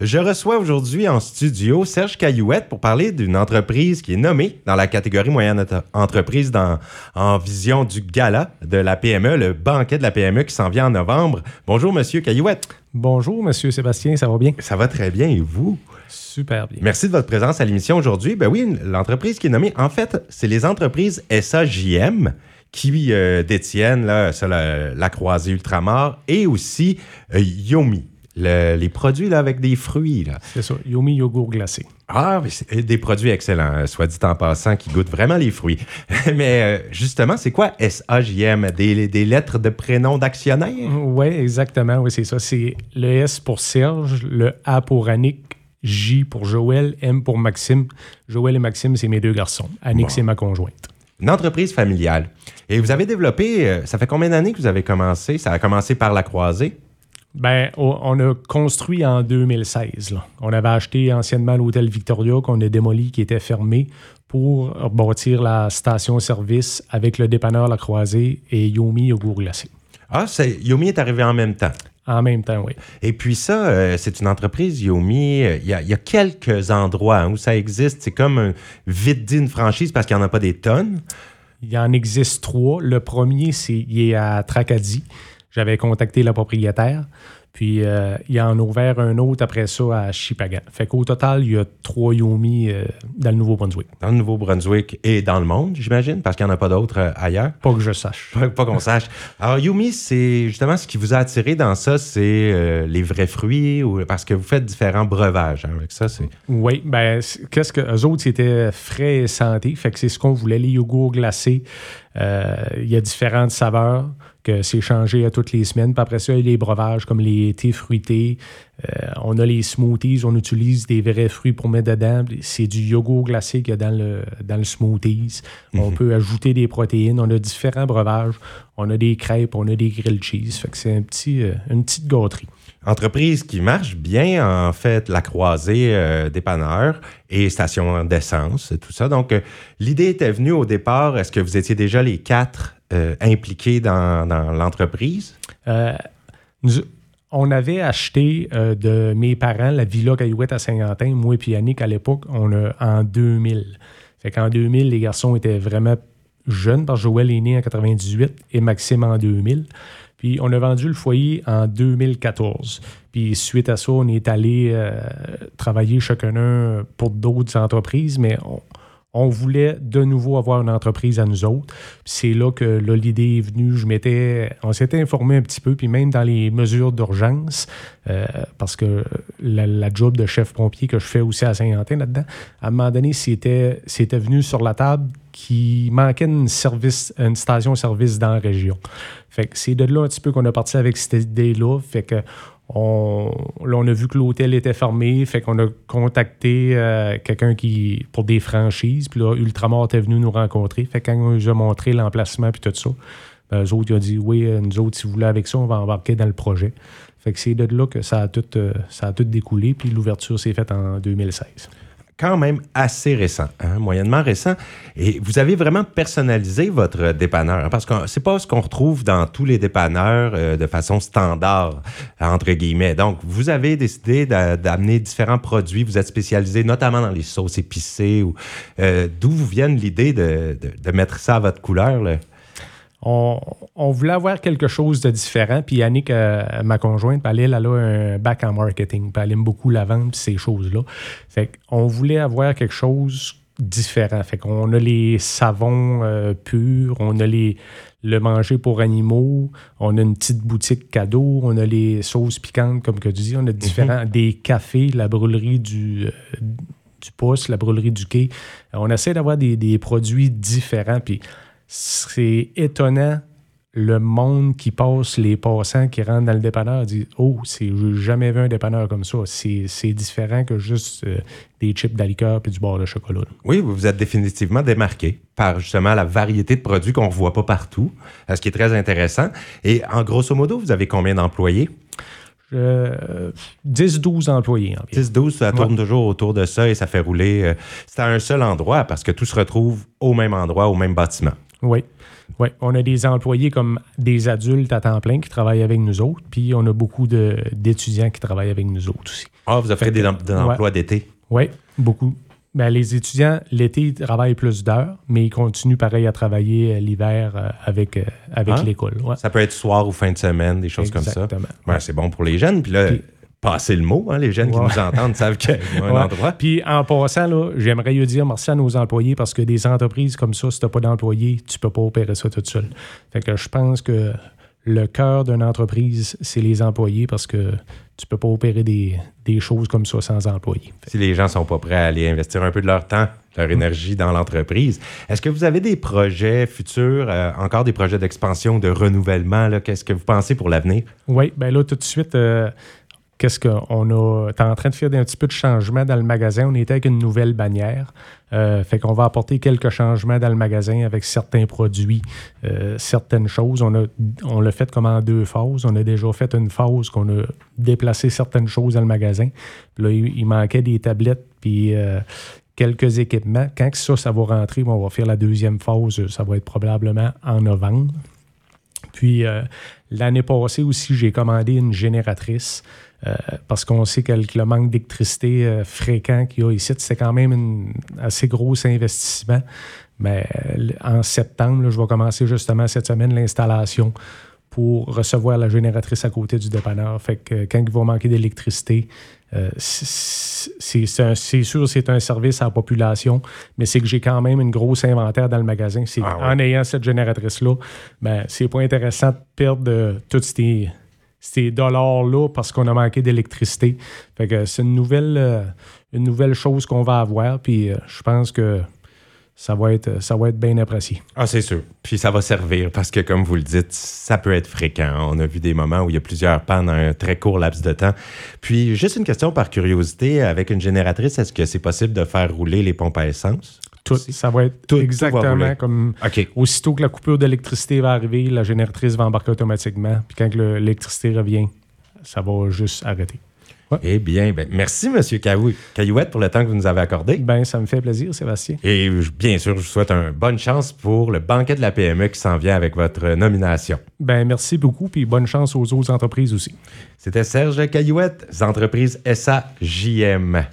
Je reçois aujourd'hui en studio Serge Caillouette pour parler d'une entreprise qui est nommée dans la catégorie moyenne entreprise dans, en vision du gala de la PME, le banquet de la PME qui s'en vient en novembre. Bonjour, Monsieur Caillouette. Bonjour, Monsieur Sébastien, ça va bien? Ça va très bien, et vous? Super bien. Merci de votre présence à l'émission aujourd'hui. Ben oui, l'entreprise qui est nommée, en fait, c'est les entreprises SAJM qui euh, détiennent là, la, croisée Ultramar et aussi euh, Yomi les produits là, avec des fruits. C'est ça, Yomi yogourt glacé. Ah, mais des produits excellents, euh, soit dit en passant, qui goûtent vraiment les fruits. mais euh, justement, c'est quoi SAJM? Des, des lettres de prénom d'actionnaire? Oui, exactement. Oui, c'est ça. C'est le S pour Serge, le A pour Annick, J pour Joël, M pour Maxime. Joël et Maxime, c'est mes deux garçons. Annick, c'est ma conjointe. Une entreprise familiale. Et vous avez développé, euh, ça fait combien d'années que vous avez commencé? Ça a commencé par la croisée? Ben, on a construit en 2016. On avait acheté anciennement l'hôtel Victoria qu'on a démoli, qui était fermé, pour bâtir la station-service avec le dépanneur La Croisée et Yomi au goût glacé. Ah, Yomi est arrivé en même temps? En même temps, oui. Et puis ça, euh, c'est une entreprise, Yomi. Il y, a, quelques endroits hein, où ça existe. C'est comme un vide d'une franchise parce qu'il n'y en a pas des tonnes. Il y en existe trois. Le premier, c'est il est à Tracadie. J'avais contacté la propriétaire. Puis, euh, il en a ouvert un autre après ça à Chipagan. Fait qu'au total, il y a trois Yomi euh, dans le Nouveau-Brunswick. Dans le Nouveau-Brunswick et dans le monde, j'imagine, parce qu'il n'y en a pas d'autres euh, ailleurs. Pas que je sache. Pas, qu'on sache. Alors, Yomi, c'est justement ce qui vous a attiré dans ça, c'est les vrais fruits, ou, parce que vous faites différents breuvages hein, avec ça. c'est... Oui, ben qu'est-ce que eux autres, c'était frais et santé. Fait que c'est ce qu'on voulait, les yogourts glacés. Il y a différentes saveurs que c'est changé à toutes les semaines. Puis après ça, il y a les breuvages comme les thés fruités. Euh, on a les smoothies, on utilise des vrais fruits pour mettre dedans. C'est du yogourt glacé qu'il y a dans le, dans le smoothies. On mhm. peut ajouter des protéines. On a différents breuvages. On a des crêpes, on a des grilled cheese. Fait que c'est un petit, euh, une petite gâterie. Entreprise qui marche bien, en fait, la croisée euh, dépanneur et station d'essence, tout ça. Donc, l'idée était venue au départ, est-ce que vous étiez déjà les quatre euh, impliqué dans, l'entreprise? Euh, on avait acheté euh, de mes parents la Villa Caillouette à Saint-Quentin, moi et Yannick à l'époque, on a, en 2000. Fait qu'en 2000, les garçons étaient vraiment jeunes, parce que Joël est né en 98 et Maxime en 2000. Puis on a vendu le foyer en 2014. Puis suite à ça, on est allé travailler chacun pour d'autres entreprises, mais on, voulait de nouveau avoir une entreprise à nous autres. C'est là que l'idée est venue. On s'était informé un petit peu, puis même dans les mesures d'urgence, euh, parce que la, job de chef pompier que je fais aussi à Saint-Quentin là-dedans, à un moment donné, c'était, c'était venu sur la table qui manquait une, service, une station-service dans la région. C'est de là un petit peu qu'on a parti avec cette idée-là. On, a vu que l'hôtel était fermé, fait qu'on a contacté euh, quelqu'un pour des franchises. Puis là, Ultramar était venu nous rencontrer. Fait que quand on nous a montré l'emplacement puis tout ça, ben, eux autres, ils ont dit oui, euh, nous autres, si vous voulez avec ça, on va embarquer dans le projet. Fait que c'est de là que ça a tout, euh, ça a tout découlé. Puis l'ouverture s'est faite en 2016 quand même assez récent, hein, moyennement récent. Et vous avez vraiment personnalisé votre dépanneur, hein, parce que c'est pas ce qu'on retrouve dans tous les dépanneurs euh, de façon standard, entre guillemets. Donc, vous avez décidé d'amener différents produits. Vous êtes spécialisé notamment dans les sauces épicées. Euh, D'où vous vient l'idée de, de, mettre ça à votre couleur? Là? On, voulait avoir quelque chose de différent. Puis Yannick, euh, ma conjointe, elle, elle a un bac en marketing. Puis elle aime beaucoup la vente ces choses-là. Fait qu'on voulait avoir quelque chose différent. Fait qu'on a les savons euh, purs, on a les, le manger pour animaux, on a une petite boutique cadeau, on a les sauces piquantes, comme que tu dis, on a différents, mhm. des cafés, la brûlerie du, euh, du pouce, la brûlerie du quai. On essaie d'avoir des, des produits différents. Puis c'est étonnant le monde qui passe, les passants qui rentrent dans le dépanneur disent Oh, j'ai jamais vu un dépanneur comme ça. C'est différent que juste euh, des chips d'alicore et du beurre de chocolat. Oui, vous vous êtes définitivement démarqué par justement la variété de produits qu'on ne voit pas partout, ce qui est très intéressant. Et en grosso modo, vous avez combien d'employés? 10-12 employés. 10-12, ça tourne toujours autour de ça et ça fait rouler. Euh, c'est à un seul endroit parce que tout se retrouve au même endroit, au même bâtiment. Oui. Oui, on a des employés comme des adultes à temps plein qui travaillent avec nous autres, puis on a beaucoup d'étudiants qui travaillent avec nous autres aussi. Ah, vous offrez des, des emplois d'été? Oui, beaucoup. Ben, les étudiants, l'été, ils travaillent plus d'heures, mais ils continuent pareil à travailler euh, l'hiver euh, avec, euh, avec ah. l'école. Ça peut être soir ou fin de semaine, des choses comme ça. Ouais, c'est bon pour les jeunes. Puis là, passer le mot, hein, les jeunes qui nous entendent savent qu'il y a un endroit. Puis en passant, j'aimerais dire merci à nos employés parce que des entreprises comme ça, si tu n'as pas d'employés, tu ne peux pas opérer ça tout seul. Fait que je pense que le cœur d'une entreprise, c'est les employés parce que tu peux pas opérer des, choses comme ça sans employés. Si les gens sont pas prêts à aller investir un peu de leur temps, leur énergie dans l'entreprise, est-ce que vous avez des projets futurs, euh, encore des projets d'expansion, de renouvellement? Qu'est-ce que vous pensez pour l'avenir? Oui, bien là, tout de suite, euh, qu'est-ce qu'on a? Tu en train de faire un petit peu de changement dans le magasin. On était avec une nouvelle bannière. Euh, fait qu'on va apporter quelques changements dans le magasin avec certains produits, euh, certaines choses. On, a, on l'a fait comme en deux phases. On a déjà fait une phase qu'on a déplacé certaines choses dans le magasin. Là, il, manquait des tablettes puis euh, quelques équipements. Quand ça, ça va rentrer, on va faire la deuxième phase. Ça va être probablement en novembre. Puis l'année passée aussi, j'ai commandé une génératrice. Euh, parce qu'on sait que le manque d'électricité euh, fréquent qu'il y a ici, c'est quand même un assez gros investissement. Mais euh, en septembre, je vais commencer justement cette semaine l'installation pour recevoir la génératrice à côté du dépanneur. Fait que quand il va manquer d'électricité, c'est sûr c'est un service à la population, mais c'est que j'ai quand même une grosse inventaire dans le magasin. Ah en ayant cette génératrice-là, ben, c'est pas intéressant de perdre toutes ces ces dollars-là parce qu'on a manqué d'électricité. Fait que c'est une nouvelle, euh, une nouvelle chose qu'on va avoir, puis euh, je pense que ça va être, ça va être bien apprécié. Ah, c'est sûr. Puis ça va servir parce que, comme vous le dites, ça peut être fréquent. On a vu des moments où il y a plusieurs pannes en un très court laps de temps. Puis, juste une question par curiosité, avec une génératrice, est-ce que c'est possible de faire rouler les pompes à essence? Tout, ça va être tout, exactement comme aussitôt que la coupure d'électricité va arriver, la génératrice va embarquer automatiquement. Puis quand l'électricité revient, ça va juste arrêter. Eh bien, ben, merci, M. Caillouette, pour le temps que vous nous avez accordé. Ben, ça me fait plaisir, Sébastien. Et bien sûr, je vous souhaite une bonne chance pour le banquet de la PME qui s'en vient avec votre nomination. Ben, merci beaucoup, puis bonne chance aux autres entreprises aussi. C'était Serge Caillouette, entreprise SAJM.